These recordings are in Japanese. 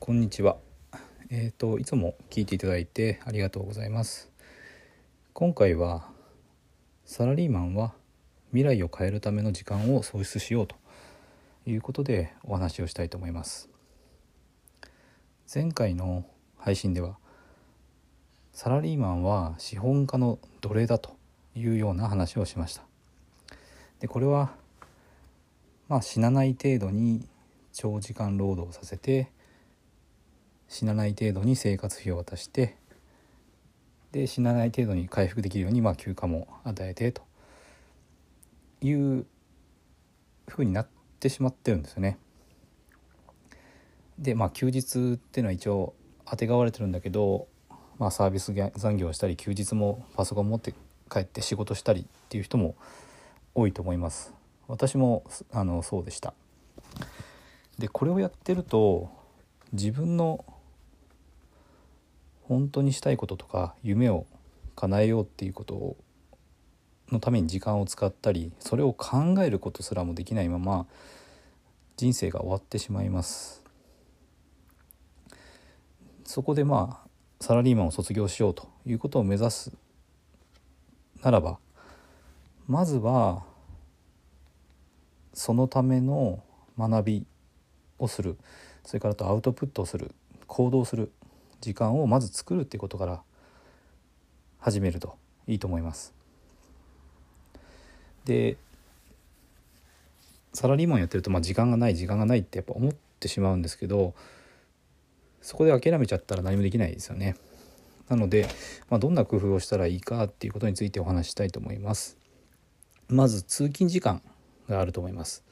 こんにちは。えっ、といつも聞いていただいてありがとうございます。今回はサラリーマンは未来を変えるための時間を創出しようということでお話をしたいと思います。前回の配信ではサラリーマンは資本家の奴隷だというような話をしました。でこれはまあ死なない程度に長時間労働させて死なない程度に生活費を渡してで死なない程度に回復できるようにまあ休暇も与えてというふうになってしまってるんですよね。でまあ休日っていうのは一応あてがわれてるんだけど、まあ、サービス残業したり休日もパソコン持って帰って仕事したりっていう人も多いと思います。私もあのそうでした。でこれをやってると自分の本当にしたいこととか夢を叶えようっていうことのために時間を使ったりそれを考えることすらもできないまま人生が終わってしまいます。そこでまあサラリーマンを卒業しようということを目指すならばまずはそのための学びをする。それからとアウトプットをする行動する時間をまず作るっていうことから始めるといいと思います。でサラリーマンやってると、まあ、時間がない時間がないってやっぱ思ってしまうんですけどそこで諦めちゃったら何もできないですよね。なので、まあ、どんな工夫をしたらいいかっていうことについてお話ししたいと思います。まず通勤時間があると思います。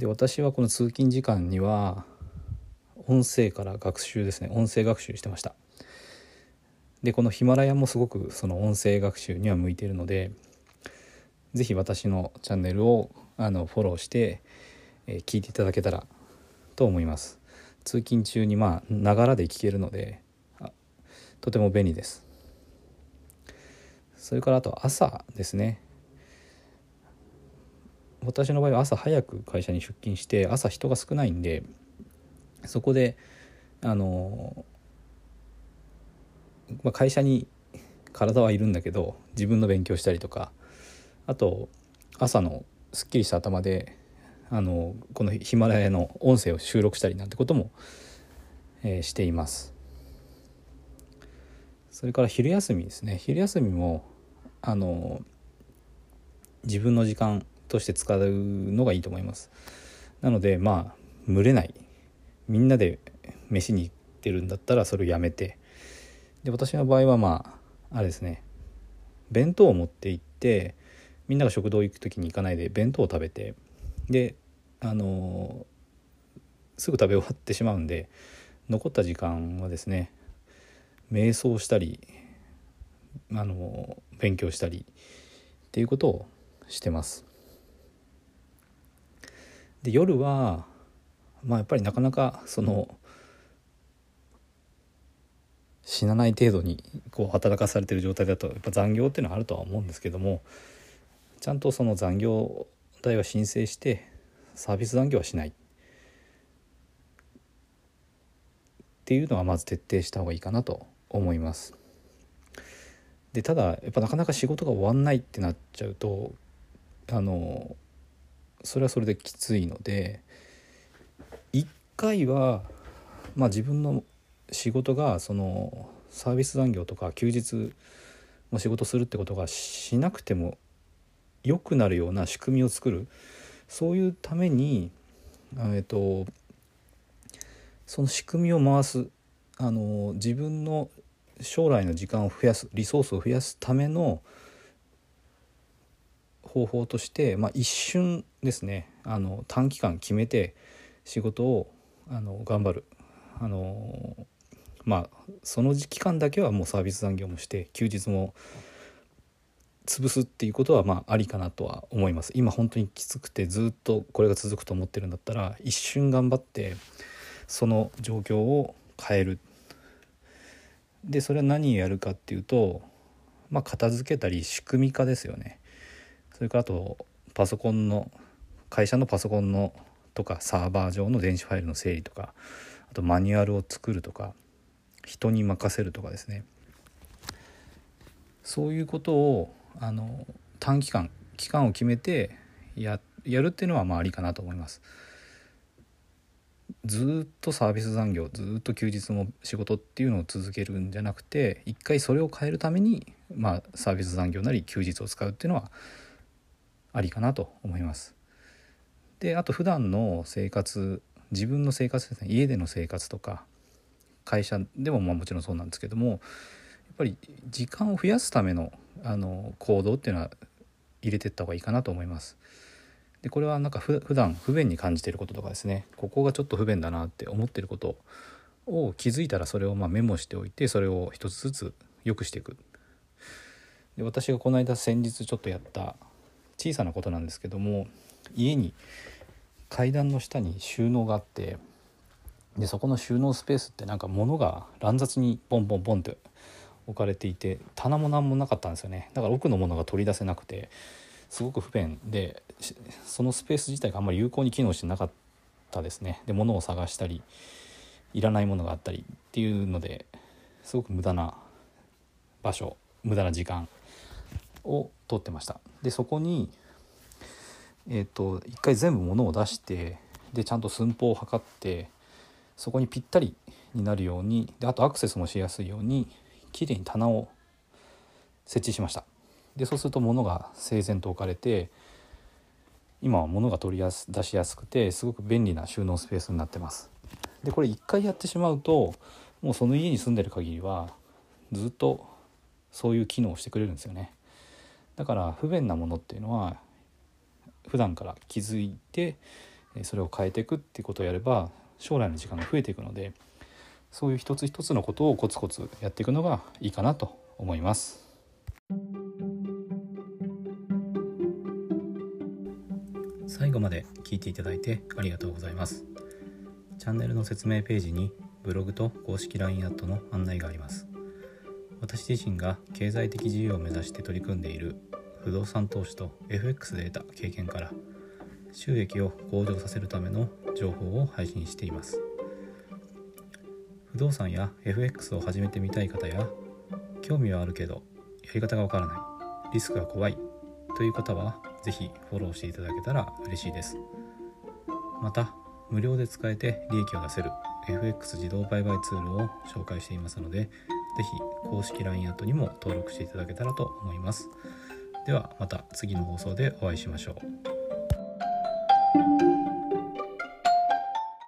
で私はこの通勤時間には音声から学習ですね。音声学習してました。でこのヒマラヤもすごくその音声学習には向いているので是非私のチャンネルをあのフォローしてえー、聞いていただけたらと思います。通勤中にまあながらで聞けるのでとても便利です。それからあと朝ですね。私の場合は朝早く会社に出勤して朝人が少ないんでそこであの、まあ、会社に体はいるんだけど自分の勉強したりとかあと朝のすっきりした頭であのこのヒマラヤの音声を収録したりなんてことも、えー、しています。それから昼休みですね。昼休みもあの自分の時間として使うのがいいと思います。なのでまあ群れない。みんなで飯に行ってるんだったらそれをやめて。で私の場合はまああれですね。弁当を持って行ってみんなが食堂行く時に行かないで弁当を食べてであのすぐ食べ終わってしまうんで残った時間はですね瞑想したりあの勉強したりっていうことをしてます。で夜はまあやっぱりなかなかその死なない程度にこう働かされてる状態だとやっぱ残業っていうのはあるとは思うんですけどもちゃんとその残業代は申請してサービス残業はしないっていうのはまず徹底した方がいいかなと思います。でただやっぱなかなか仕事が終わんないってなっちゃうとあのそれはそれできついので1回は、まあ、自分の仕事がそのサービス残業とか休日の仕事するってことがしなくても良くなるような仕組みを作る。そういうために、えっと、その仕組みを回すあの自分の将来の時間を増やすリソースを増やすための方法として、まあ、一瞬ですねあの短期間決めて仕事をあの頑張る。あのまあその期間だけはもうサービス残業もして休日も潰すっていうことはまあありかなとは思います。今本当にきつくてずっとこれが続くと思ってるんだったら一瞬頑張ってその状況を変える。でそれは何をやるかっていうとまあ片付けたり仕組み化ですよね。それからあとパソコンの会社のパソコンのとかサーバー上の電子ファイルの整理とかあとマニュアルを作るとか人に任せるとかですねそういうことをあの短期間期間を決めてややるっていうのはまあありかなと思います。ずっとサービス残業ずっと休日も仕事っていうのを続けるんじゃなくて一回それを変えるために、まあ、サービス残業なり休日を使うっていうのはありかなと思います。であと普段の生活自分の生活ですね家での生活とか会社でもまあもちろんそうなんですけどもやっぱり時間を増やすためのあの行動っていうのは入れていった方がいいかなと思います。でこれはなんかふ普段不便に感じていることとかですねここがちょっと不便だなって思ってることを気づいたらそれをまメモしておいてそれを一つずつ良くしていくで私がこの間先日ちょっとやった小さなことなんですけども家に階段の下に収納があってでそこの収納スペースってなんか物が乱雑にポンポンポンって置かれていて棚も何もなかったんですよね。だから奥のものが取り出せなくてすごく不便。でそのスペース自体があんまり有効に機能してなかったですね。で物を探したりいらないものがあったりっていうのですごく無駄な場所無駄な時間を取ってました。でそこにえっ、ー、と一回全部物を出してでちゃんと寸法を測ってそこにぴったりになるようにであとアクセスもしやすいようにきれいに棚を設置しました。でそうすると物が整然と置かれて今は物が取りやす出しやすくてすごく便利な収納スペースになってます。でこれ一回やってしまうともうその家に住んでる限りはずっとそういう機能をしてくれるんですよね。だから不便なものっていうのは普段から気づいてそれを変えていくっていうことをやれば将来の時間が増えていくのでそういう一つ一つのことをコツコツやっていくのがいいかなと思います。最後まで聞いていただいてありがとうございますチャンネルの説明ページにブログと公式 LINE アットの案内があります私自身が経済的自由を目指して取り組んでいる不動産投資と FX で得た経験から収益を向上させるための情報を配信しています。不動産や FX を始めてみたい方や興味はあるけどやり方がわからないリスクが怖いという方は是非フォローしていただけたら嬉しいです。また無料で使えて利益を出せる FX 自動売買ツールを紹介していますので是非公式 LINE アットにも登録していただけたらと思います。ではまた次の放送でお会いしましょう。